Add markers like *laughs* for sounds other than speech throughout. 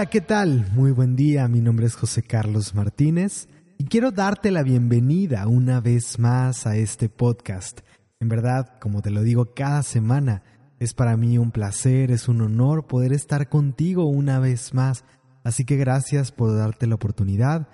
Hola, ¿qué tal? Muy buen día, mi nombre es José Carlos Martínez y quiero darte la bienvenida una vez más a este podcast. En verdad, como te lo digo cada semana, es para mí un placer, es un honor poder estar contigo una vez más. Así que gracias por darte la oportunidad,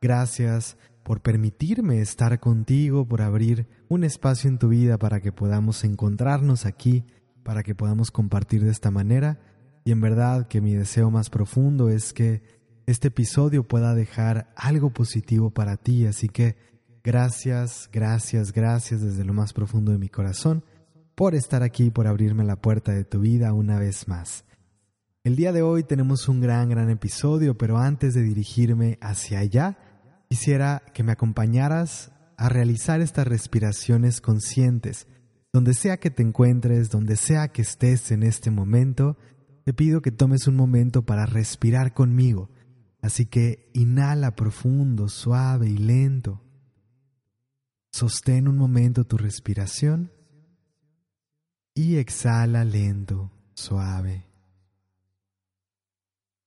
gracias por permitirme estar contigo, por abrir un espacio en tu vida para que podamos encontrarnos aquí, para que podamos compartir de esta manera. Y en verdad que mi deseo más profundo es que este episodio pueda dejar algo positivo para ti. Así que gracias, gracias, gracias desde lo más profundo de mi corazón por estar aquí, por abrirme la puerta de tu vida una vez más. El día de hoy tenemos un gran, gran episodio, pero antes de dirigirme hacia allá, quisiera que me acompañaras a realizar estas respiraciones conscientes. Donde sea que te encuentres, donde sea que estés en este momento, te pido que tomes un momento para respirar conmigo. Así que inhala profundo, suave y lento. Sostén un momento tu respiración y exhala lento, suave.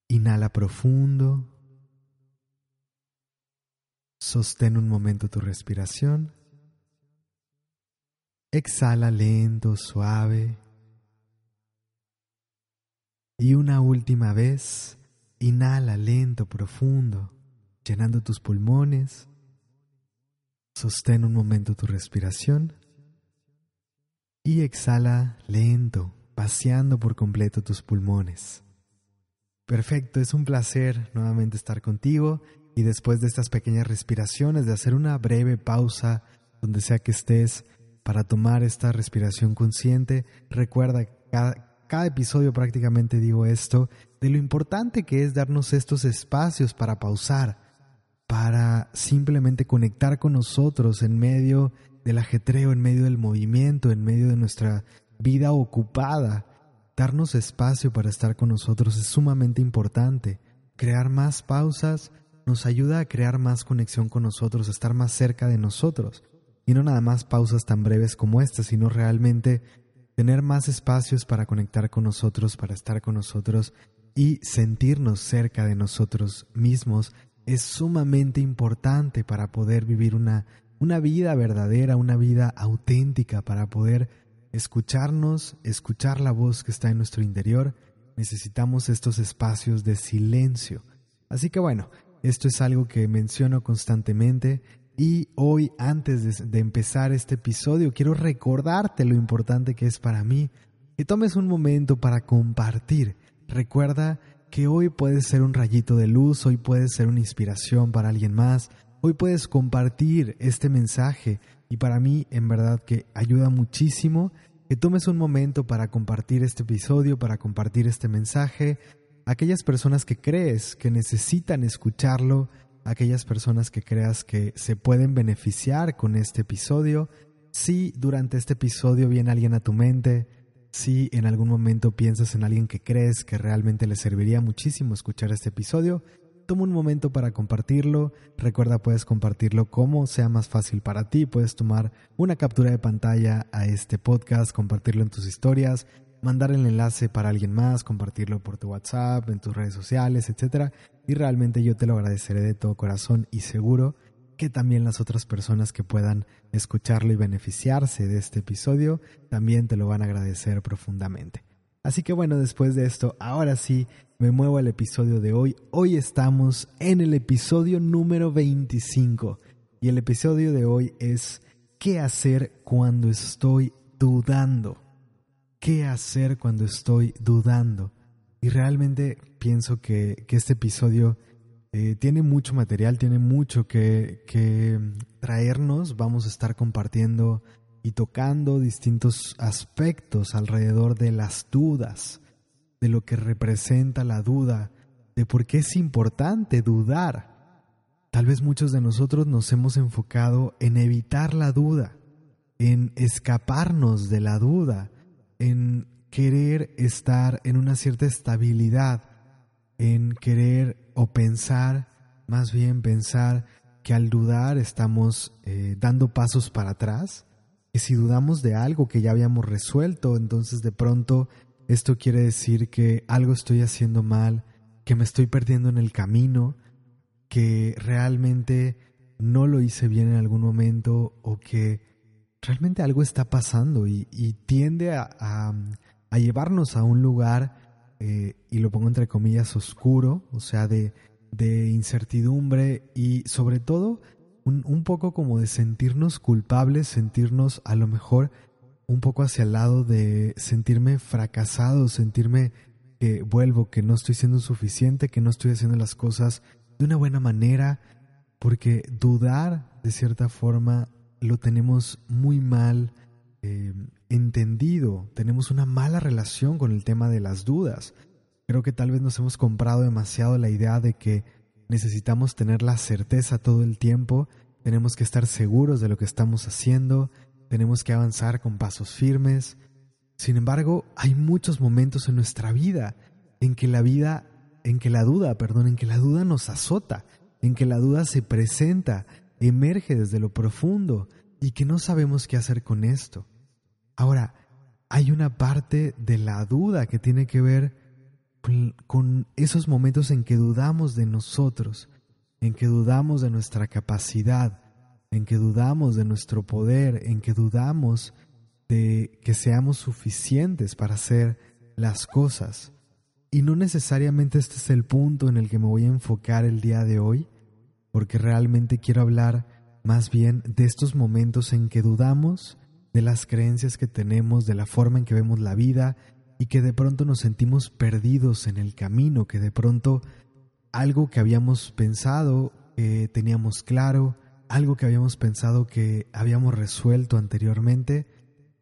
Inhala profundo. Sostén un momento tu respiración. Exhala lento, suave. Y una última vez, inhala lento, profundo, llenando tus pulmones. Sostén un momento tu respiración y exhala lento, paseando por completo tus pulmones. Perfecto, es un placer nuevamente estar contigo y después de estas pequeñas respiraciones de hacer una breve pausa donde sea que estés para tomar esta respiración consciente, recuerda cada, episodio prácticamente digo esto, de lo importante que es darnos estos espacios para pausar, para simplemente conectar con nosotros en medio del ajetreo, en medio del movimiento, en medio de nuestra vida ocupada. Darnos espacio para estar con nosotros es sumamente importante. Crear más pausas nos ayuda a crear más conexión con nosotros, a estar más cerca de nosotros. Y no nada más pausas tan breves como esta, sino realmente tener más espacios para conectar con nosotros, para estar con nosotros y sentirnos cerca de nosotros mismos es sumamente importante para poder vivir una una vida verdadera, una vida auténtica para poder escucharnos, escuchar la voz que está en nuestro interior, necesitamos estos espacios de silencio. Así que bueno, esto es algo que menciono constantemente y hoy antes de, empezar este episodio quiero recordarte lo importante que es para mí. Que tomes un momento para compartir. Recuerda que hoy puede ser un rayito de luz, hoy puede ser una inspiración para alguien más, Hoy puedes compartir este mensaje. Y para mí en verdad que ayuda muchísimo que tomes un momento para compartir este episodio, para compartir este mensaje, aquellas personas que crees que necesitan escucharlo, aquellas personas que creas que se pueden beneficiar con este episodio. Si durante este episodio viene alguien a tu mente, si en algún momento piensas en alguien que crees que realmente le serviría muchísimo escuchar este episodio, toma un momento para compartirlo. Recuerda, puedes compartirlo como sea más fácil para ti. Puedes tomar una captura de pantalla a este podcast, compartirlo en tus historias, mandar el enlace para alguien más, compartirlo por tu WhatsApp, en tus redes sociales, etc. Y realmente yo te lo agradeceré de todo corazón y seguro que también las otras personas que puedan escucharlo y beneficiarse de este episodio también te lo van a agradecer profundamente. Así que bueno, después de esto, ahora sí, me muevo al episodio de hoy. Hoy estamos en el episodio número 25 y el episodio de hoy es ¿qué hacer cuando estoy dudando? ¿Qué hacer cuando estoy dudando? Y realmente pienso que, este episodio eh, tiene mucho material, tiene mucho que, que traernos. Vamos a estar compartiendo y tocando distintos aspectos alrededor de las dudas, de lo que representa la duda, de por qué es importante dudar. Tal vez muchos de nosotros nos hemos enfocado en evitar la duda, en escaparnos de la duda, en querer estar en una cierta estabilidad, en querer o pensar, más bien pensar que al dudar estamos eh, dando pasos para atrás. Que si dudamos de algo que ya habíamos resuelto, entonces de pronto esto quiere decir que algo estoy haciendo mal, que me estoy perdiendo en el camino, que realmente no lo hice bien en algún momento o que realmente algo está pasando y, tiende a, llevarnos a un lugar, eh, y lo pongo entre comillas, oscuro, o sea, de, de incertidumbre y sobre todo un, un, poco como de sentirnos culpables, sentirnos a lo mejor un poco hacia el lado de sentirme fracasado, sentirme que vuelvo, que no estoy siendo suficiente, que no estoy haciendo las cosas de una buena manera, porque dudar de cierta forma lo tenemos muy mal eh, entendido, tenemos una mala relación con el tema de las dudas. Creo que tal vez nos hemos comprado demasiado la idea de que necesitamos tener la certeza todo el tiempo, tenemos que estar seguros de lo que estamos haciendo, tenemos que avanzar con pasos firmes. Sin embargo, hay muchos momentos en nuestra vida en que la vida, en que la duda, perdón, en que la duda nos azota, en que la duda se presenta, emerge desde lo profundo y que no sabemos qué hacer con esto. Ahora, hay una parte de la duda que tiene que ver con, esos momentos en que dudamos de nosotros, en que dudamos de nuestra capacidad, en que dudamos de nuestro poder, en que dudamos de que seamos suficientes para hacer las cosas. Y no necesariamente este es el punto en el que me voy a enfocar el día de hoy, porque realmente quiero hablar más bien de estos momentos en que dudamos de las creencias que tenemos, de la forma en que vemos la vida y que de pronto nos sentimos perdidos en el camino, que de pronto algo que habíamos pensado, que teníamos claro, algo que habíamos pensado que habíamos resuelto anteriormente,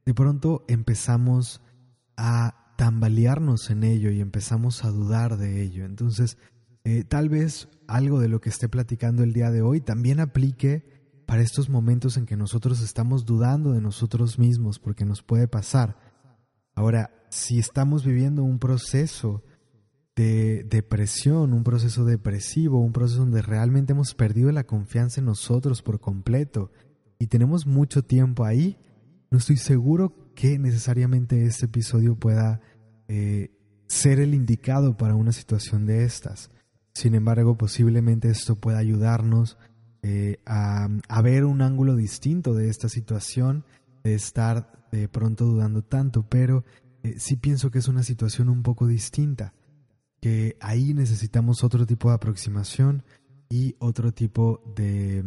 de pronto empezamos a tambalearnos en ello y empezamos a dudar de ello. Entonces, eh, tal vez algo de lo que esté platicando el día de hoy también aplique para estos momentos en que nosotros estamos dudando de nosotros mismos, porque nos puede pasar. Ahora, si estamos viviendo un proceso de depresión, un proceso depresivo, un proceso donde realmente hemos perdido la confianza en nosotros por completo y tenemos mucho tiempo ahí, no estoy seguro que necesariamente este episodio pueda eh, ser el indicado para una situación de estas. Sin embargo, posiblemente esto pueda ayudarnos eh, a, ver un ángulo distinto de esta situación, de estar de pronto dudando tanto, pero eh, sí pienso que es una situación un poco distinta que ahí necesitamos otro tipo de aproximación y otro tipo de,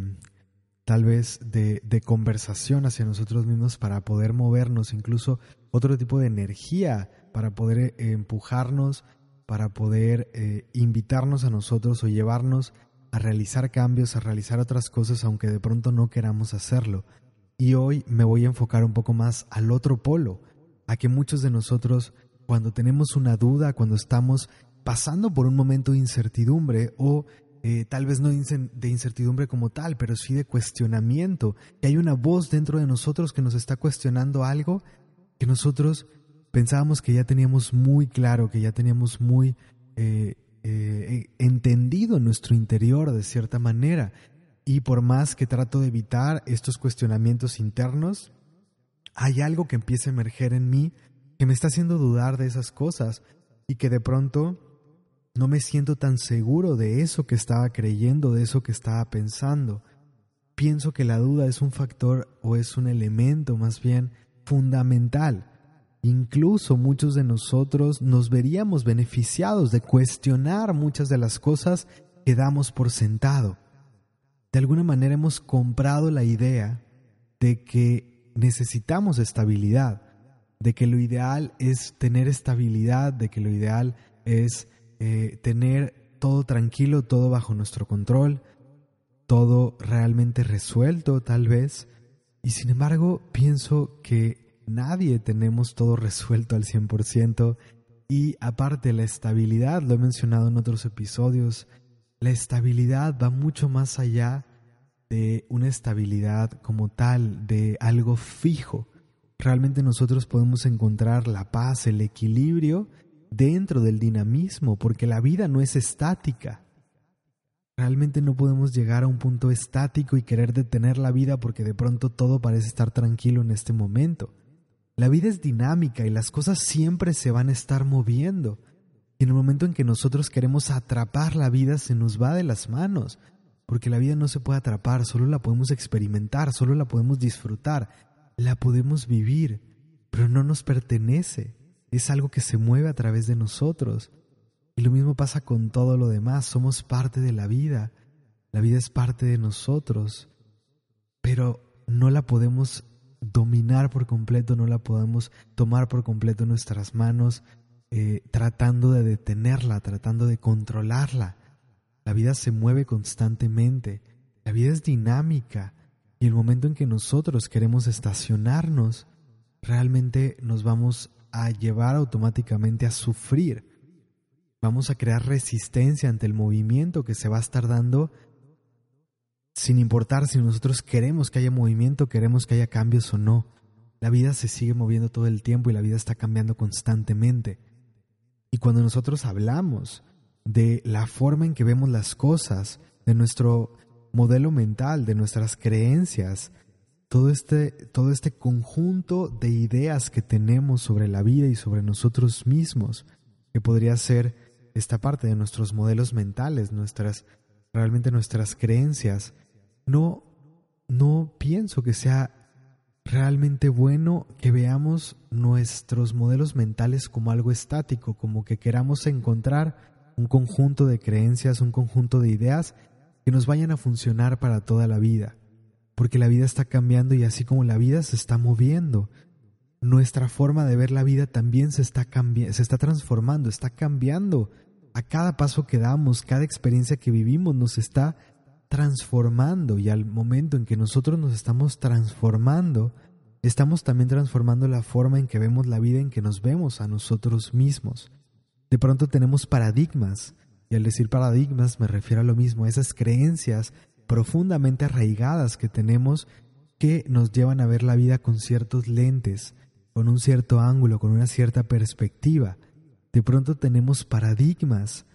tal vez, de, conversación hacia nosotros mismos para poder movernos, incluso otro tipo de energía para poder eh, empujarnos, para poder eh, invitarnos a nosotros o llevarnos a realizar cambios, a realizar otras cosas, aunque de pronto no queramos hacerlo. Y hoy me voy a enfocar un poco más al otro polo, a que muchos de nosotros, cuando tenemos una duda, cuando estamos pasando por un momento de incertidumbre o eh, tal vez no de incertidumbre como tal, pero sí de cuestionamiento. Y hay una voz dentro de nosotros que nos está cuestionando algo que nosotros pensábamos que ya teníamos muy claro, que ya teníamos muy eh, eh, entendido en nuestro interior de cierta manera. Y por más que trato de evitar estos cuestionamientos internos, hay algo que empieza a emerger en mí que me está haciendo dudar de esas cosas y que de pronto no me siento tan seguro de eso que estaba creyendo, de eso que estaba pensando. Pienso que la duda es un factor o es un elemento más bien fundamental. Incluso muchos de nosotros nos veríamos beneficiados de cuestionar muchas de las cosas que damos por sentado. De alguna manera hemos comprado la idea de que necesitamos estabilidad, de que lo ideal es tener estabilidad, de que lo ideal es eh, tener todo tranquilo, todo bajo nuestro control, todo realmente resuelto tal vez. Y sin embargo, pienso que nadie tenemos todo resuelto al 100%. Y aparte la estabilidad, lo he mencionado en otros episodios, la estabilidad va mucho más allá de una estabilidad como tal, de algo fijo. Realmente nosotros podemos encontrar la paz, el equilibrio dentro del dinamismo, porque la vida no es estática. Realmente no podemos llegar a un punto estático y querer detener la vida porque de pronto todo parece estar tranquilo en este momento. La vida es dinámica y las cosas siempre se van a estar moviendo. Y en el momento en que nosotros queremos atrapar la vida, se nos va de las manos, porque la vida no se puede atrapar, solo la podemos experimentar, solo la podemos disfrutar, la podemos vivir, pero no nos pertenece, es algo que se mueve a través de nosotros. Y lo mismo pasa con todo lo demás, somos parte de la vida, la vida es parte de nosotros, pero no la podemos dominar por completo, no la podemos tomar por completo en nuestras manos, eh, tratando de detenerla, tratando de controlarla. La vida se mueve constantemente, la vida es dinámica y el momento en que nosotros queremos estacionarnos, realmente nos vamos a llevar automáticamente a sufrir. Vamos a crear resistencia ante el movimiento que se va a estar dando sin importar si nosotros queremos que haya movimiento, queremos que haya cambios o no. La vida se sigue moviendo todo el tiempo y la vida está cambiando constantemente. Y cuando nosotros hablamos de la forma en que vemos las cosas, de nuestro modelo mental, de nuestras creencias, todo este, todo este conjunto de ideas que tenemos sobre la vida y sobre nosotros mismos, que podría ser esta parte de nuestros modelos mentales, nuestras, realmente nuestras creencias, no, no pienso que sea realmente bueno que veamos nuestros modelos mentales como algo estático, como que queramos encontrar un conjunto de creencias, un conjunto de ideas que nos vayan a funcionar para toda la vida, porque la vida está cambiando y así como la vida se está moviendo, nuestra forma de ver la vida también se está, se está transformando, está cambiando. A cada paso que damos, cada experiencia que vivimos nos está transformando y al momento en que nosotros nos estamos transformando, estamos también transformando la forma en que vemos la vida, en que nos vemos a nosotros mismos. De pronto tenemos paradigmas, y al decir paradigmas me refiero a lo mismo, a esas creencias profundamente arraigadas que tenemos que nos llevan a ver la vida con ciertos lentes, con un cierto ángulo, con una cierta perspectiva. De pronto tenemos paradigmas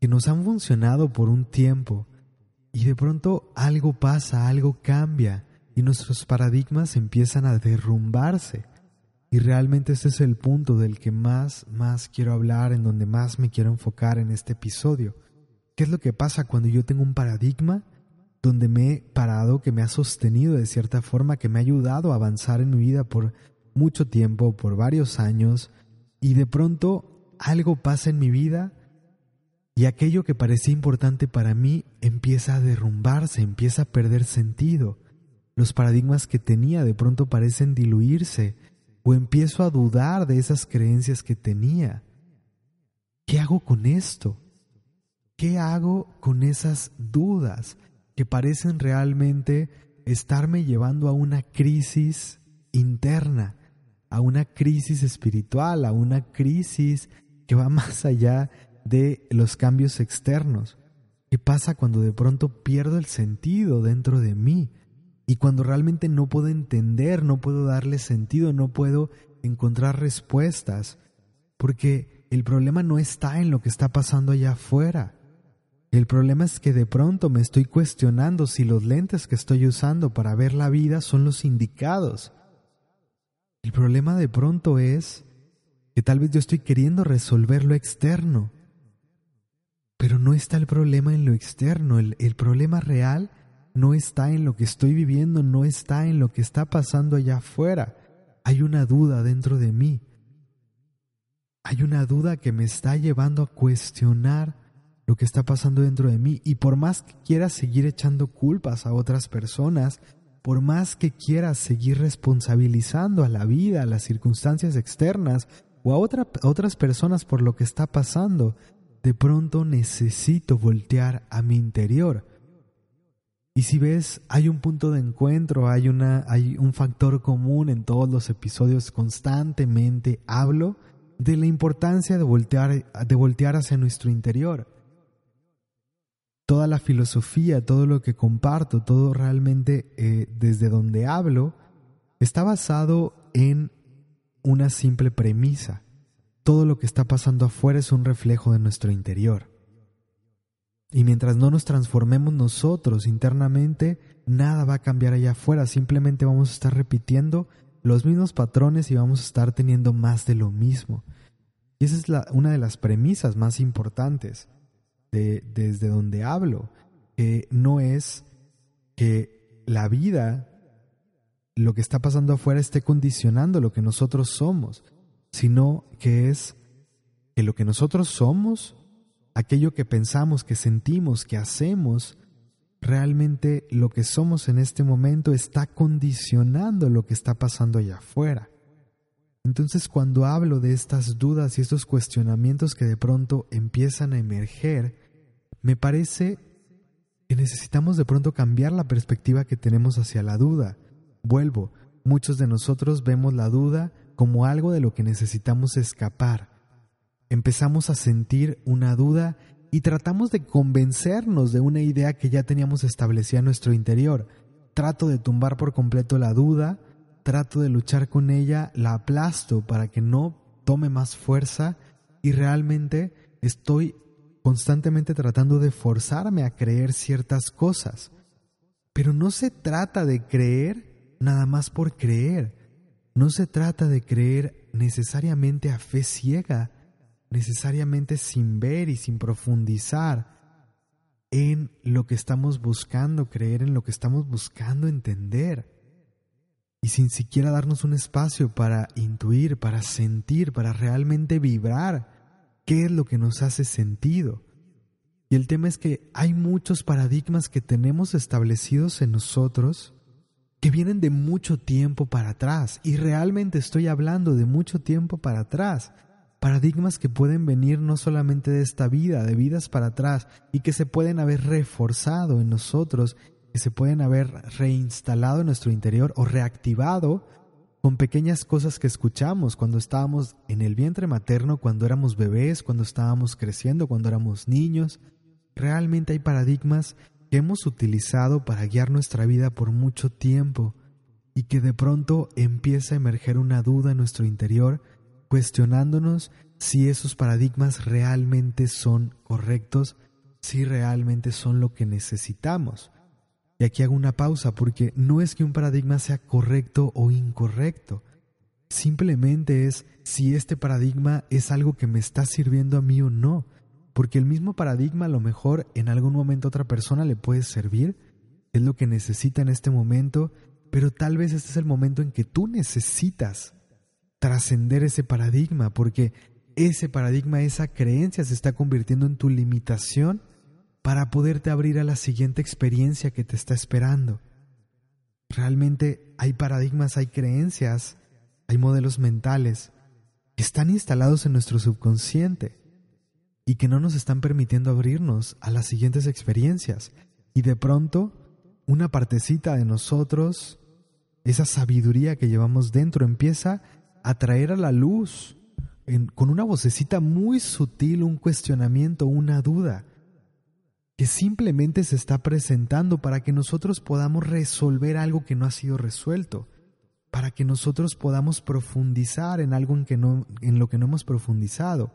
que nos han funcionado por un tiempo, y de pronto algo pasa, algo cambia y nuestros paradigmas empiezan a derrumbarse. Y realmente ese es el punto del que más, más quiero hablar, en donde más me quiero enfocar en este episodio. ¿Qué es lo que pasa cuando yo tengo un paradigma donde me he parado, que me ha sostenido de cierta forma, que me ha ayudado a avanzar en mi vida por mucho tiempo, por varios años, y de pronto algo pasa en mi vida y aquello que parecía importante para mí empieza a derrumbarse, empieza a perder sentido. Los paradigmas que tenía de pronto parecen diluirse o empiezo a dudar de esas creencias que tenía. ¿Qué hago con esto? ¿Qué hago con esas dudas que parecen realmente estarme llevando a una crisis interna, a una crisis espiritual, a una crisis que va *laughs* más allá de los cambios externos. ¿Qué pasa cuando de pronto pierdo el sentido dentro de mí? Y cuando realmente no puedo entender, no puedo darle sentido, no puedo encontrar respuestas. Porque el problema no está en lo que está pasando allá afuera. El problema es que de pronto me estoy cuestionando si los lentes que estoy usando para ver la vida son los indicados. El problema de pronto es que tal vez yo estoy queriendo resolver lo externo pero no está el problema en lo externo, el, problema real no está en lo que estoy viviendo, no está en lo que está pasando allá afuera. Hay una duda dentro de mí. Hay una duda que me está llevando a cuestionar lo que está pasando dentro de mí. Y por más que quiera seguir echando culpas a otras personas, por más que quiera seguir responsabilizando a la vida, a las circunstancias externas o a otras personas por lo que está pasando, de pronto necesito voltear a mi interior. Y si ves, hay un punto de encuentro, hay, una, hay un factor común en todos los episodios, constantemente hablo de la importancia de voltear, de voltear hacia nuestro interior. Toda la filosofía, todo lo que comparto, todo realmente eh, desde donde hablo, está basado en una simple premisa todo lo que está pasando afuera es un reflejo de nuestro interior. Y mientras no nos transformemos nosotros internamente, nada va a cambiar allá afuera, simplemente vamos a estar repitiendo los mismos patrones y vamos a estar teniendo más de lo mismo. Y esa es una de las premisas más importantes de, desde donde hablo, que no es que la vida, lo que está pasando afuera, esté condicionando lo que nosotros somos, sino que es que lo que nosotros somos, aquello que pensamos, que sentimos, que hacemos, realmente lo que somos en este momento está condicionando lo que está pasando allá afuera. Entonces cuando hablo de estas dudas y estos cuestionamientos que de pronto empiezan a emerger, me parece que necesitamos de pronto cambiar la perspectiva que tenemos hacia la duda. Vuelvo, muchos de nosotros vemos la duda como algo de lo que necesitamos escapar. Empezamos a sentir una duda y tratamos de convencernos de una idea que ya teníamos establecida en nuestro interior. Trato de tumbar por completo la duda, trato de luchar con ella, la aplasto para que no tome más fuerza y realmente estoy constantemente tratando de forzarme a creer ciertas cosas. Pero no se trata de creer nada más por creer. No se trata de creer necesariamente a fe ciega necesariamente sin ver y sin profundizar en lo que estamos buscando creer, en lo que estamos buscando entender. Y sin siquiera darnos un espacio para intuir, para sentir, para realmente vibrar qué es lo que nos hace sentido. Y el tema es que hay muchos paradigmas que tenemos establecidos en nosotros que vienen de mucho tiempo para atrás. Y realmente estoy hablando de mucho tiempo para atrás paradigmas que pueden venir no solamente de esta vida, de vidas para atrás, y que se pueden haber reforzado en nosotros, que se pueden haber reinstalado en nuestro interior o reactivado con pequeñas cosas que escuchamos cuando estábamos en el vientre materno, cuando éramos bebés, cuando estábamos creciendo, cuando éramos niños. Realmente hay paradigmas que hemos utilizado para guiar nuestra vida por mucho tiempo y que de pronto empieza a emerger una duda en nuestro interior cuestionándonos si esos paradigmas realmente son correctos, si realmente son lo que necesitamos. Y aquí hago una pausa porque no es que un paradigma sea correcto o incorrecto, simplemente es si este paradigma es algo que me está sirviendo a mí o no, porque el mismo paradigma a lo mejor en algún momento a otra persona le puede servir, es lo que necesita en este momento, pero tal vez este es el momento en que tú necesitas trascender ese paradigma, porque ese paradigma, esa creencia se está convirtiendo en tu limitación para poderte abrir a la siguiente experiencia que te está esperando. Realmente hay paradigmas, hay creencias, hay modelos mentales que están instalados en nuestro subconsciente y que no nos están permitiendo abrirnos a las siguientes experiencias. Y de pronto, una partecita de nosotros, esa sabiduría que llevamos dentro, empieza atraer a la luz con una vocecita muy sutil un cuestionamiento, una duda, que simplemente se está presentando para que nosotros podamos resolver algo que no ha sido resuelto, para que nosotros podamos profundizar en algo en, que no, en lo que no hemos profundizado,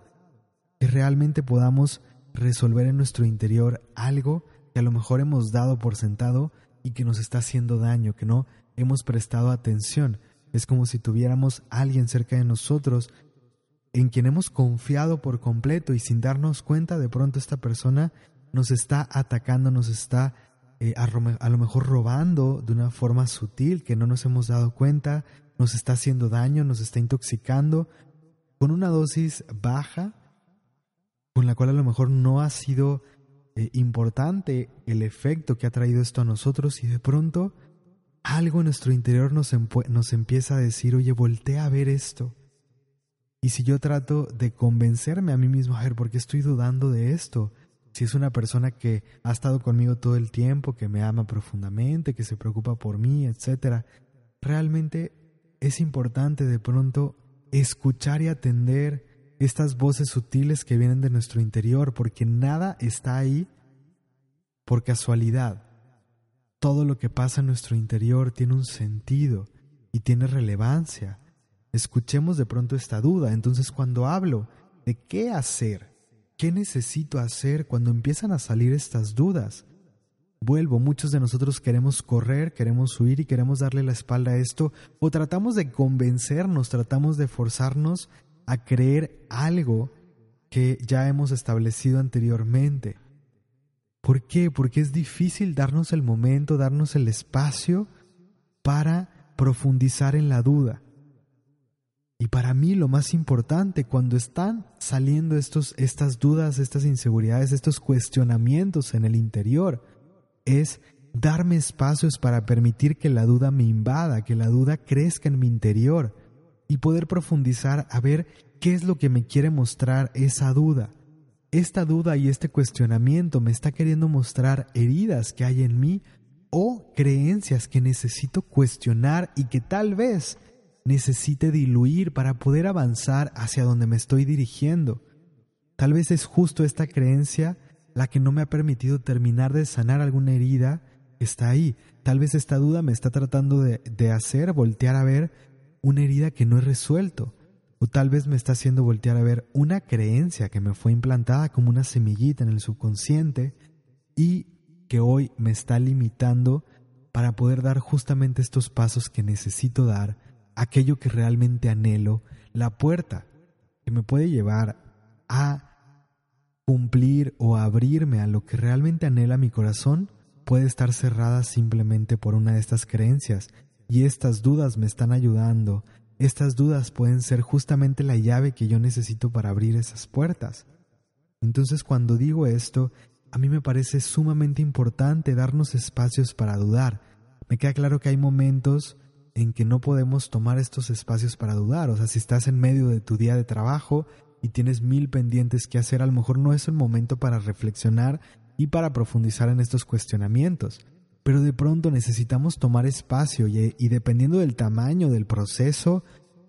que realmente podamos resolver en nuestro interior algo que a lo mejor hemos dado por sentado y que nos está haciendo daño, que no hemos prestado atención. Es como si tuviéramos alguien cerca de nosotros en quien hemos confiado por completo y sin darnos cuenta de pronto esta persona nos está atacando, nos está eh, a, lo mejor robando de una forma sutil que no nos hemos dado cuenta, nos está haciendo daño, nos está intoxicando con una dosis baja con la cual a lo mejor no ha sido eh, importante el efecto que ha traído esto a nosotros y de pronto algo en nuestro interior nos, nos empieza a decir, oye, voltea a ver esto. Y si yo trato de convencerme a mí mismo, a ver, ¿por qué estoy dudando de esto? Si es una persona que ha estado conmigo todo el tiempo, que me ama profundamente, que se preocupa por mí, etc. Realmente es importante de pronto escuchar y atender estas voces sutiles que vienen de nuestro interior, porque nada está ahí por casualidad todo lo que pasa en nuestro interior tiene un sentido y tiene relevancia. Escuchemos de pronto esta duda. Entonces cuando hablo de qué hacer, qué necesito hacer cuando empiezan a salir estas dudas, vuelvo, muchos de nosotros queremos correr, queremos huir y queremos darle la espalda a esto, o tratamos de convencernos, tratamos de forzarnos a creer algo que ya hemos establecido anteriormente. ¿Por qué? Porque es difícil darnos el momento, darnos el espacio para profundizar en la duda. Y para mí lo más importante cuando están saliendo estos, estas dudas, estas inseguridades, estos cuestionamientos en el interior, es darme espacios para permitir que la duda me invada, que la duda crezca en mi interior y poder profundizar a ver qué es lo que me quiere mostrar esa duda. Esta duda y este cuestionamiento me está queriendo mostrar heridas que hay en mí o creencias que necesito cuestionar y que tal vez necesite diluir para poder avanzar hacia donde me estoy dirigiendo. Tal vez es justo esta creencia la que no me ha permitido terminar de sanar alguna herida que está ahí. Tal vez esta duda me está tratando de, de hacer voltear a ver una herida que no he resuelto. O tal vez me está haciendo voltear a ver una creencia que me fue implantada como una semillita en el subconsciente y que hoy me está limitando para poder dar justamente estos pasos que necesito dar aquello que realmente anhelo, la puerta que me puede llevar a cumplir o abrirme a lo que realmente anhela mi corazón, puede estar cerrada simplemente por una de estas creencias. Y estas dudas me están ayudando. Estas dudas pueden ser justamente la llave que yo necesito para abrir esas puertas. Entonces cuando digo esto, a mí me parece sumamente importante darnos espacios para dudar. Me queda claro que hay momentos en que no podemos tomar estos espacios para dudar. O sea, si estás en medio de tu día de trabajo y tienes mil pendientes que hacer, a lo mejor no es el momento para reflexionar y para profundizar en estos cuestionamientos. Pero de pronto necesitamos tomar espacio y, dependiendo del tamaño del proceso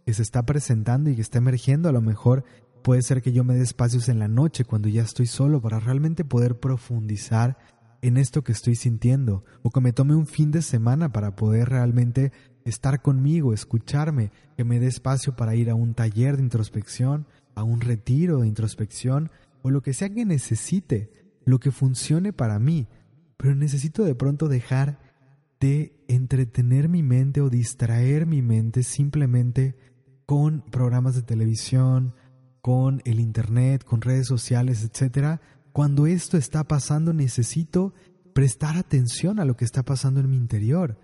que se está presentando y que está emergiendo, a lo mejor puede ser que yo me dé espacios en la noche cuando ya estoy solo para realmente poder profundizar en esto que estoy sintiendo o que me tome un fin de semana para poder realmente estar conmigo, escucharme, que me dé espacio para ir a un taller de introspección, a un retiro de introspección o lo que sea que necesite, lo que funcione para mí, pero necesito de pronto dejar de entretener mi mente o distraer mi mente simplemente con programas de televisión, con el internet, con redes sociales, etcétera. Cuando esto está pasando necesito prestar atención a lo que está pasando en mi interior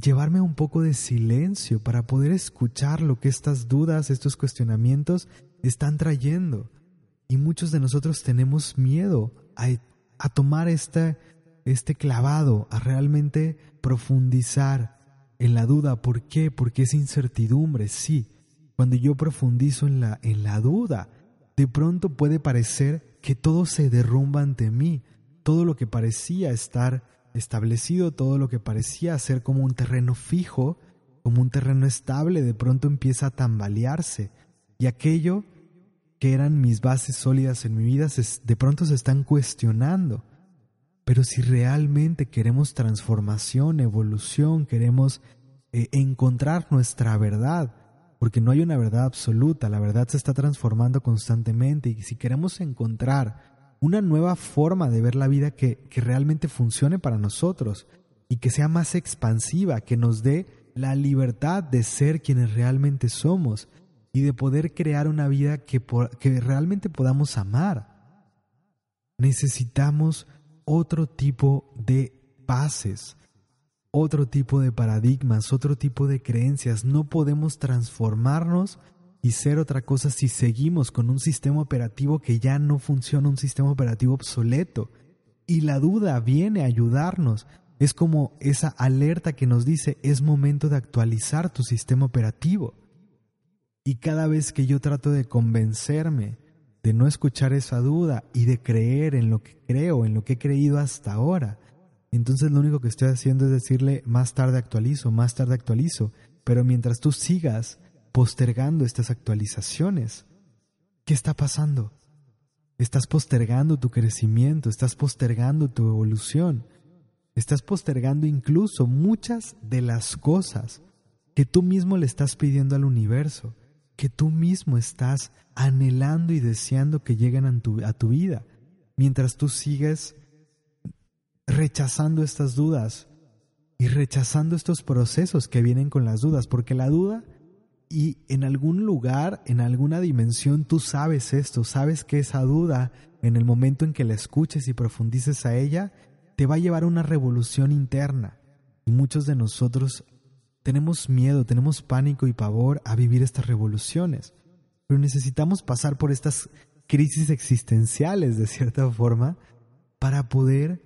llevarme un poco de silencio para poder escuchar lo que estas dudas, estos cuestionamientos están trayendo. Y muchos de nosotros tenemos miedo a, a tomar este, este clavado, a realmente profundizar en la duda. ¿Por qué? Porque es incertidumbre, sí. Cuando yo profundizo en la, en la duda, de pronto puede parecer que todo se derrumba ante mí, todo lo que parecía estar establecido, todo lo que parecía ser como un terreno fijo, como un terreno estable, de pronto empieza a tambalearse. Y aquello que eran mis bases sólidas en mi vida, de pronto se están cuestionando. Pero si realmente queremos transformación, evolución, queremos eh, encontrar nuestra verdad, porque no hay una verdad absoluta, la verdad se está transformando constantemente y si queremos encontrar una nueva forma de ver la vida que, que realmente funcione para nosotros y que sea más expansiva, que nos dé la libertad de ser quienes realmente somos y de poder crear una vida que, realmente podamos amar. Necesitamos otro tipo de bases, otro tipo de paradigmas, otro tipo de creencias. No podemos transformarnos y ser otra cosa si seguimos con un sistema operativo que ya no funciona, un sistema operativo obsoleto. Y la duda viene a ayudarnos. Es como esa alerta que nos dice es momento de actualizar tu sistema operativo. Y cada vez que yo trato de convencerme de no escuchar esa duda y de creer en lo que creo, en lo que he creído hasta ahora, entonces lo único que estoy haciendo es decirle más tarde actualizo, más tarde actualizo. Pero mientras tú sigas postergando estas actualizaciones. ¿Qué está pasando? Estás postergando tu crecimiento, estás postergando tu evolución, estás postergando incluso muchas de las cosas que tú mismo le estás pidiendo al universo, que tú mismo estás anhelando y deseando que lleguen a tu, vida, mientras tú sigues rechazando estas dudas y rechazando estos procesos que vienen con las dudas, porque la duda Y en algún lugar, en alguna dimensión, tú sabes esto, sabes que esa duda, en el momento en que la escuches y profundices a ella, te va a llevar a una revolución interna. Y muchos de nosotros tenemos miedo, tenemos pánico y pavor a vivir estas revoluciones, pero necesitamos pasar por estas crisis existenciales, de cierta forma, para poder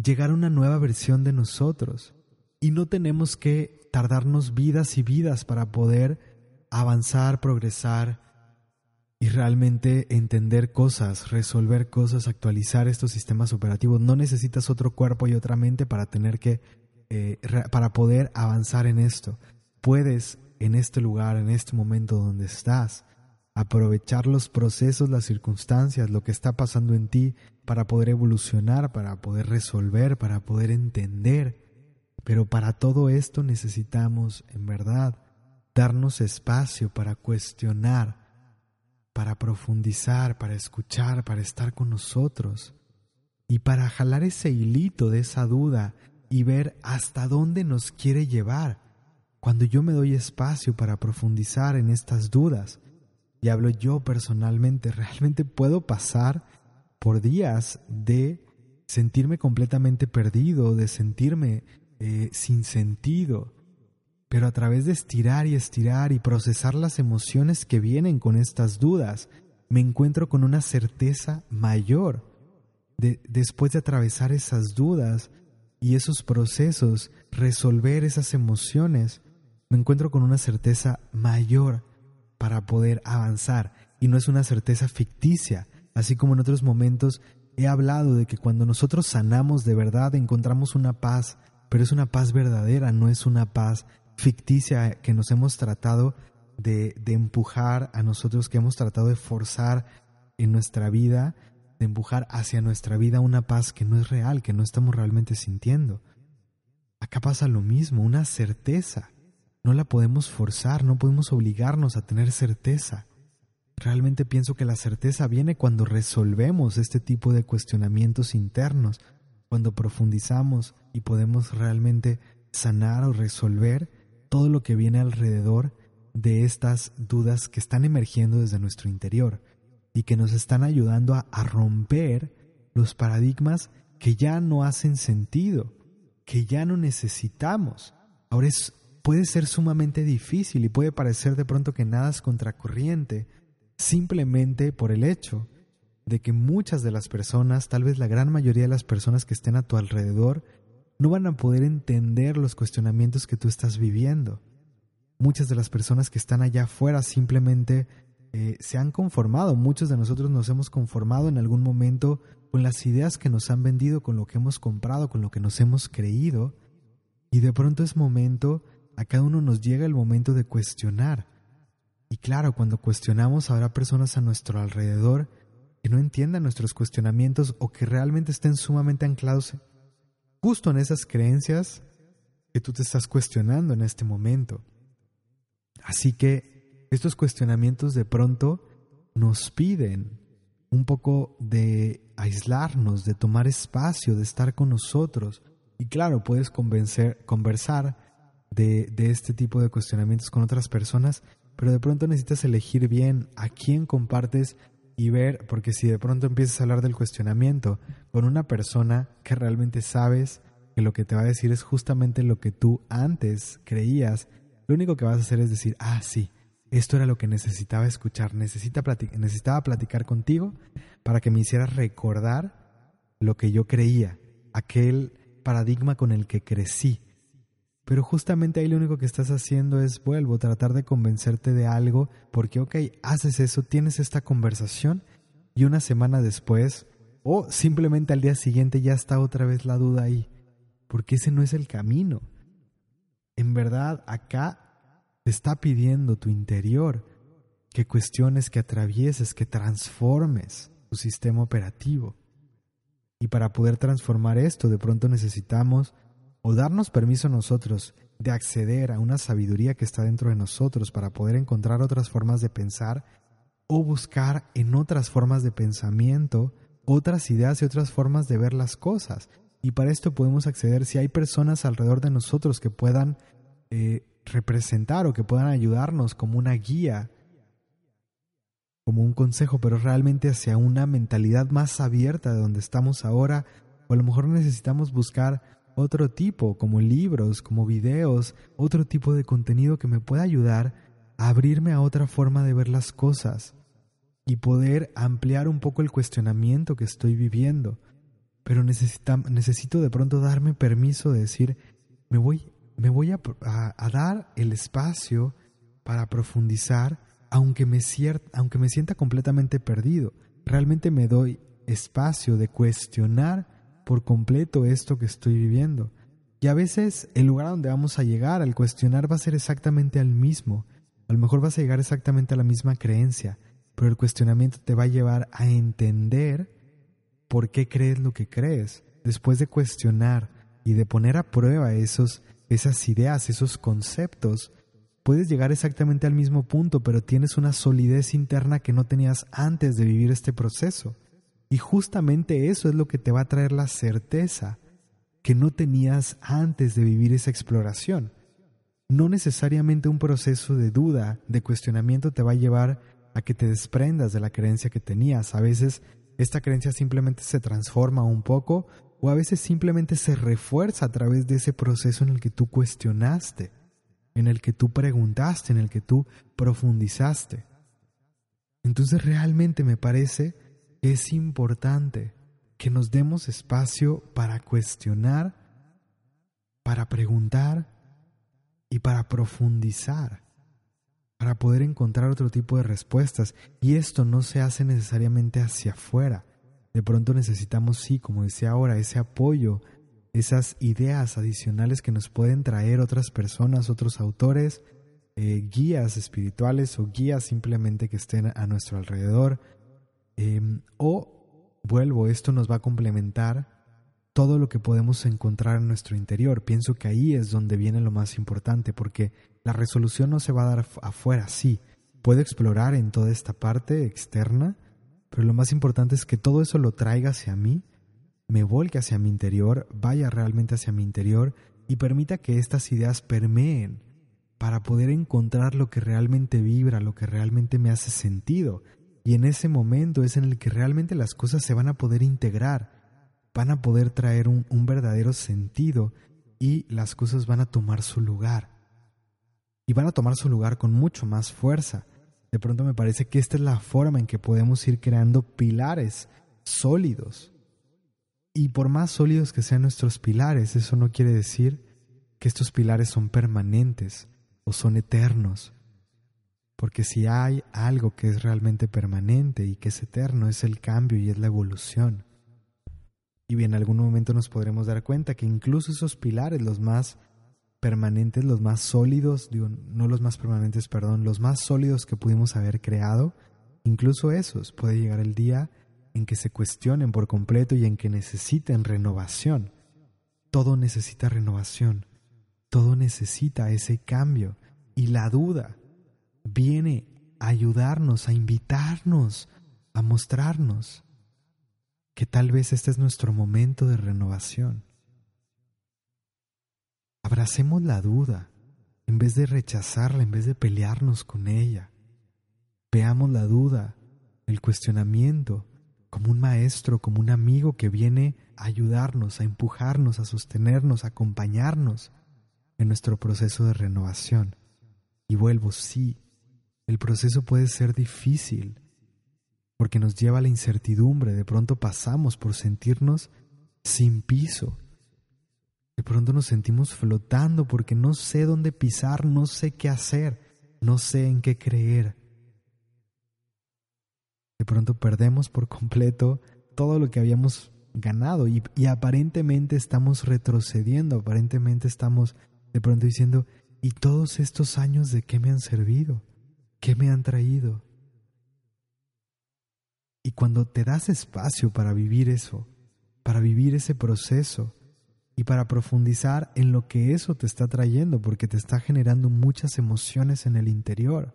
llegar a una nueva versión de nosotros. Y no tenemos que tardarnos vidas y vidas para poder avanzar, progresar y realmente entender cosas, resolver cosas, actualizar estos sistemas operativos. No necesitas otro cuerpo y otra mente para tener que, eh, para poder avanzar en esto. Puedes en este lugar, en este momento donde estás, aprovechar los procesos, las circunstancias, lo que está pasando en ti para poder evolucionar, para poder resolver, para poder entender. Pero para todo esto necesitamos, en verdad, darnos espacio para cuestionar, para profundizar, para escuchar, para estar con nosotros y para jalar ese hilito de esa duda y ver hasta dónde nos quiere llevar. Cuando yo me doy espacio para profundizar en estas dudas, y hablo yo personalmente, realmente puedo pasar por días de sentirme completamente perdido, de sentirme eh, sin sentido, pero a través de estirar y estirar y procesar las emociones que vienen con estas dudas, me encuentro con una certeza mayor. De, después de atravesar esas dudas y esos procesos, resolver esas emociones, me encuentro con una certeza mayor para poder avanzar. Y no es una certeza ficticia, así como en otros momentos he hablado de que cuando nosotros sanamos de verdad encontramos una paz, pero es una paz verdadera, no es una paz ficticia que nos hemos tratado de, de, empujar a nosotros, que hemos tratado de forzar en nuestra vida, de empujar hacia nuestra vida una paz que no es real, que no estamos realmente sintiendo. Acá pasa lo mismo, una certeza. No la podemos forzar, no podemos obligarnos a tener certeza. Realmente pienso que la certeza viene cuando resolvemos este tipo de cuestionamientos internos, cuando profundizamos y podemos realmente sanar o resolver todo lo que viene alrededor de estas dudas que están emergiendo desde nuestro interior y que nos están ayudando a, romper los paradigmas que ya no hacen sentido, que ya no necesitamos. Ahora es, puede ser sumamente difícil y puede parecer de pronto que nada es contracorriente, simplemente por el hecho de que muchas de las personas, tal vez la gran mayoría de las personas que estén a tu alrededor, no van a poder entender los cuestionamientos que tú estás viviendo. Muchas de las personas que están allá afuera simplemente eh, se han conformado, muchos de nosotros nos hemos conformado en algún momento con las ideas que nos han vendido, con lo que hemos comprado, con lo que nos hemos creído, y de pronto es momento, a cada uno nos llega el momento de cuestionar. Y claro, cuando cuestionamos habrá personas a nuestro alrededor que no entiendan nuestros cuestionamientos o que realmente estén sumamente anclados justo en esas creencias que tú te estás cuestionando en este momento. Así que estos cuestionamientos de pronto nos piden un poco de aislarnos, de tomar espacio, de estar con nosotros. Y claro, puedes convencer, conversar de, de este tipo de cuestionamientos con otras personas, pero de pronto necesitas elegir bien a quién compartes y ver, porque si de pronto empiezas a hablar del cuestionamiento con una persona que realmente sabes que lo que te va a decir es justamente lo que tú antes creías, lo único que vas a hacer es decir, ah, sí, esto era lo que necesitaba escuchar, Necesita necesitaba platicar contigo para que me hicieras recordar lo que yo creía, aquel paradigma con el que crecí, pero justamente ahí lo único que estás haciendo es, vuelvo, tratar de convencerte de algo, porque, ok, haces eso, tienes esta conversación y una semana después, o simplemente al día siguiente ya está otra vez la duda ahí, porque ese no es el camino. En verdad, acá te está pidiendo tu interior que cuestiones, que atravieses, que transformes tu sistema operativo. Y para poder transformar esto, de pronto necesitamos o darnos permiso nosotros de acceder a una sabiduría que está dentro de nosotros para poder encontrar otras formas de pensar o buscar en otras formas de pensamiento otras ideas y otras formas de ver las cosas. Y para esto podemos acceder si hay personas alrededor de nosotros que puedan, eh, representar o que puedan ayudarnos como una guía, como un consejo, pero realmente hacia una mentalidad más abierta de donde estamos ahora, o a lo mejor necesitamos buscar otro tipo, como libros, como videos, otro tipo de contenido que me pueda ayudar a abrirme a otra forma de ver las cosas y poder ampliar un poco el cuestionamiento que estoy viviendo. Pero necesito de pronto darme permiso de decir, me voy, me voy a, dar el espacio para profundizar, aunque me, aunque me sienta completamente perdido. Realmente me doy espacio de cuestionar por completo esto que estoy viviendo. Y a veces el lugar a donde vamos a llegar al cuestionar va a ser exactamente al mismo. A lo mejor vas a llegar exactamente a la misma creencia, pero el cuestionamiento te va a llevar a entender por qué crees lo que crees. Después de cuestionar y de poner a prueba esos, esas ideas, esos conceptos, puedes llegar exactamente al mismo punto, pero tienes una solidez interna que no tenías antes de vivir este proceso. Y justamente eso es lo que te va a traer la certeza que no tenías antes de vivir esa exploración. No necesariamente un proceso de duda, de cuestionamiento te va a llevar a que te desprendas de la creencia que tenías. A veces esta creencia simplemente se transforma un poco o a veces simplemente se refuerza a través de ese proceso en el que tú cuestionaste, en el que tú preguntaste, en el que tú profundizaste. Entonces realmente me parece es importante que nos demos espacio para cuestionar, para preguntar y para profundizar, para poder encontrar otro tipo de respuestas. Y esto no se hace necesariamente hacia afuera. De pronto necesitamos, sí, como decía ahora, ese apoyo, esas ideas adicionales que nos pueden traer otras personas, otros autores, eh, guías espirituales o guías simplemente que estén a nuestro alrededor Em, o, vuelvo, esto nos va a complementar todo lo que podemos encontrar en nuestro interior. Pienso que ahí es donde viene lo más importante, porque la resolución no se va a dar afuera, sí. Puedo explorar en toda esta parte externa, pero lo más importante es que todo eso lo traiga hacia mí, me volque hacia mi interior, vaya realmente hacia mi interior y permita que estas ideas permeen para poder encontrar lo que realmente vibra, lo que realmente me hace sentido, y en ese momento es en el que realmente las cosas se van a poder integrar, van a poder traer un, verdadero sentido y las cosas van a tomar su lugar. Y van a tomar su lugar con mucho más fuerza. De pronto me parece que esta es la forma en que podemos ir creando pilares sólidos. Y por más sólidos que sean nuestros pilares, eso no quiere decir que estos pilares son permanentes o son eternos. Porque si hay algo que es realmente permanente y que es eterno, es el cambio y es la evolución. Y en algún momento nos podremos dar cuenta que incluso esos pilares, los más permanentes, los más sólidos, no los más permanentes, perdón, los más sólidos que pudimos haber creado, incluso esos puede llegar el día en que se cuestionen por completo y en que necesiten renovación. Todo necesita renovación, todo necesita ese cambio y la duda viene a ayudarnos, a invitarnos, a mostrarnos que tal vez este es nuestro momento de renovación. Abracemos la duda en vez de rechazarla, en vez de pelearnos con ella. Veamos la duda, el cuestionamiento, como un maestro, como un amigo que viene a ayudarnos, a empujarnos, a sostenernos, a acompañarnos en nuestro proceso de renovación. Y vuelvo, sí, el proceso puede ser difícil porque nos lleva a la incertidumbre. De pronto pasamos por sentirnos sin piso. De pronto nos sentimos flotando porque no sé dónde pisar, no sé qué hacer, no sé en qué creer. De pronto perdemos por completo todo lo que habíamos ganado y, y, aparentemente estamos retrocediendo, aparentemente estamos de pronto diciendo, ¿y todos estos años de qué me han servido? ¿Qué me han traído? Y cuando te das espacio para vivir eso, para vivir ese proceso y para profundizar en lo que eso te está trayendo, porque te está generando muchas emociones en el interior,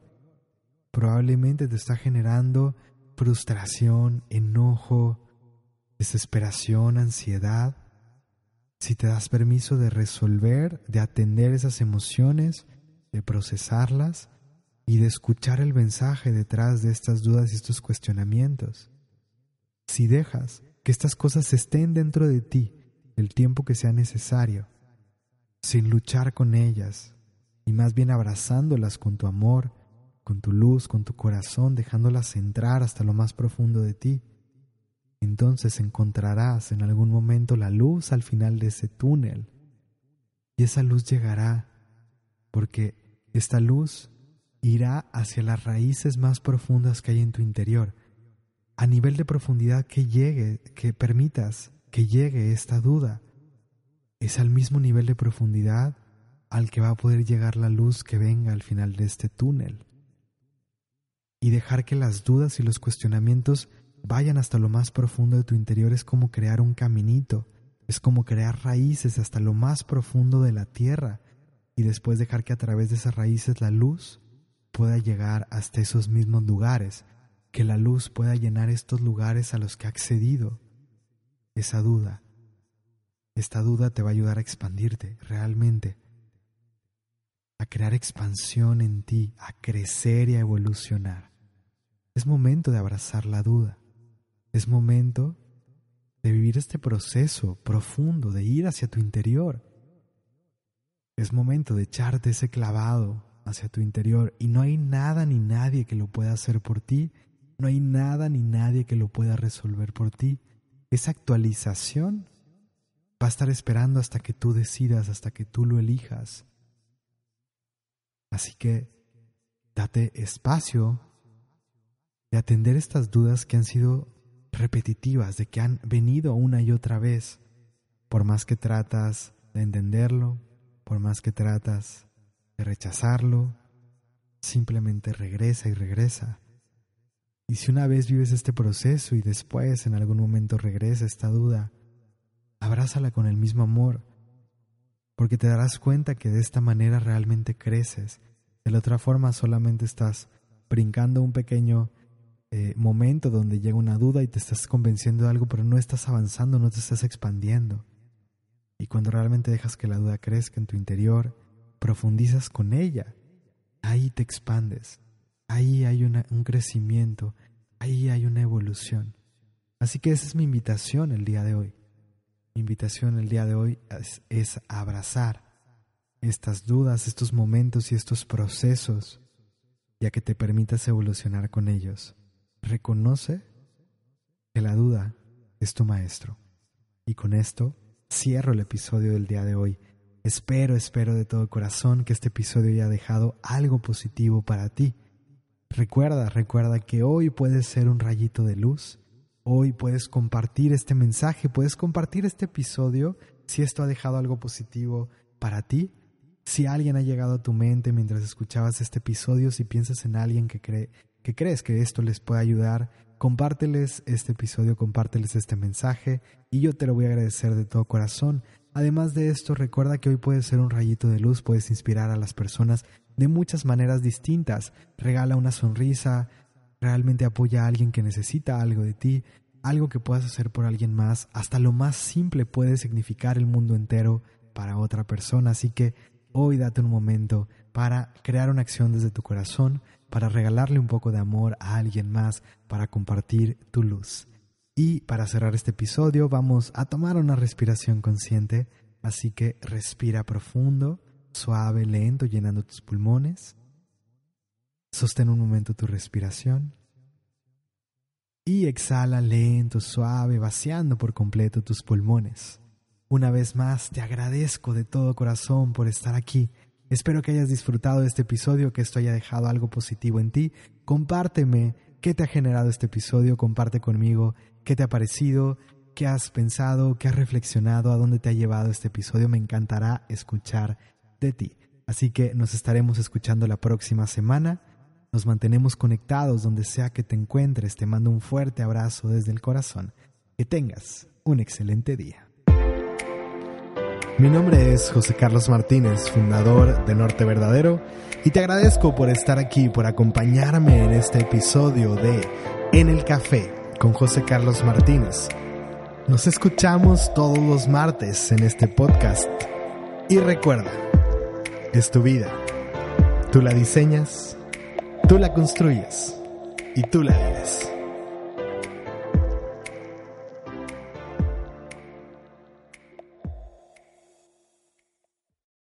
probablemente te está generando frustración, enojo, desesperación, ansiedad. Si te das permiso de resolver, de atender esas emociones, de procesarlas y de escuchar el mensaje detrás de estas dudas y estos cuestionamientos. Si dejas que estas cosas estén dentro de ti el tiempo que sea necesario, sin luchar con ellas, y más bien abrazándolas con tu amor, con tu luz, con tu corazón, dejándolas entrar hasta lo más profundo de ti, entonces encontrarás en algún momento la luz al final de ese túnel. Y esa luz llegará porque esta luz irá hacia las raíces más profundas que hay en tu interior, a nivel de profundidad que llegue, que permitas que llegue esta duda. Es al mismo nivel de profundidad al que va a poder llegar la luz que venga al final de este túnel. Y dejar que las dudas y los cuestionamientos vayan hasta lo más profundo de tu interior es como crear un caminito, es como crear raíces hasta lo más profundo de la tierra y después dejar que a través de esas raíces la luz pueda llegar hasta esos mismos lugares, que la luz pueda llenar estos lugares a los que ha accedido esa duda. Esta duda te va a ayudar a expandirte realmente, a crear expansión en ti, a crecer y a evolucionar. Es momento de abrazar la duda. Es momento de vivir este proceso profundo, de ir hacia tu interior. Es momento de echarte ese clavado hacia tu interior y no hay nada ni nadie que lo pueda hacer por ti, no hay nada ni nadie que lo pueda resolver por ti. Esa actualización va a estar esperando hasta que tú decidas, hasta que tú lo elijas. Así que date espacio de atender estas dudas que han sido repetitivas, de que han venido una y otra vez, por más que tratas de entenderlo, por más que tratas de rechazarlo, simplemente regresa y regresa. Y si una vez vives este proceso y después en algún momento regresa esta duda, abrázala con el mismo amor, porque te darás cuenta que de esta manera realmente creces. De la otra forma solamente estás brincando un pequeño eh, momento donde llega una duda y te estás convenciendo de algo, pero no estás avanzando, no te estás expandiendo. Y cuando realmente dejas que la duda crezca en tu interior, profundizas con ella, ahí te expandes, ahí hay un crecimiento, ahí hay una evolución. Así que esa es mi invitación el día de hoy. Mi invitación el día de hoy es, es abrazar estas dudas, estos momentos y estos procesos, ya que te permitas evolucionar con ellos. Reconoce que la duda es tu maestro. Y con esto cierro el episodio del día de hoy. Espero, espero de todo corazón que este episodio haya dejado algo positivo para ti. Recuerda, recuerda que hoy puedes ser un rayito de luz. Hoy puedes compartir este mensaje, puedes compartir este episodio si esto ha dejado algo positivo para ti. Si alguien ha llegado a tu mente mientras escuchabas este episodio, si piensas en alguien que cree que crees que esto les puede ayudar, compárteles este episodio, compárteles este mensaje y yo te lo voy a agradecer de todo corazón. Además de esto, recuerda que hoy puedes ser un rayito de luz, puedes inspirar a las personas de muchas maneras distintas. Regala una sonrisa, realmente apoya a alguien que necesita algo de ti, algo que puedas hacer por alguien más, hasta lo más simple puede significar el mundo entero para otra persona. Así que hoy date un momento para crear una acción desde tu corazón, para regalarle un poco de amor a alguien más, para compartir tu luz. Y para cerrar este episodio vamos a tomar una respiración consciente, así que respira profundo, suave, lento, llenando tus pulmones. Sostén un momento tu respiración. Y exhala lento, suave, vaciando por completo tus pulmones. Una vez más, te agradezco de todo corazón por estar aquí Espero que hayas disfrutado de este episodio, que esto haya dejado algo positivo en ti. Compárteme qué te ha generado este episodio, comparte conmigo qué te ha parecido, qué has pensado, qué has reflexionado, a dónde te ha llevado este episodio. Me encantará escuchar de ti. Así que nos estaremos escuchando la próxima semana. Nos mantenemos conectados donde sea que te encuentres. Te mando un fuerte abrazo desde el corazón. Que tengas un excelente día. Mi nombre es José Carlos Martínez, fundador de Norte Verdadero, y te agradezco por estar aquí, por acompañarme en este episodio de En el Café con José Carlos Martínez. Nos escuchamos todos los martes en este podcast. Y recuerda, es tu vida, Tú la diseñas, tú la construyes y tú la vives.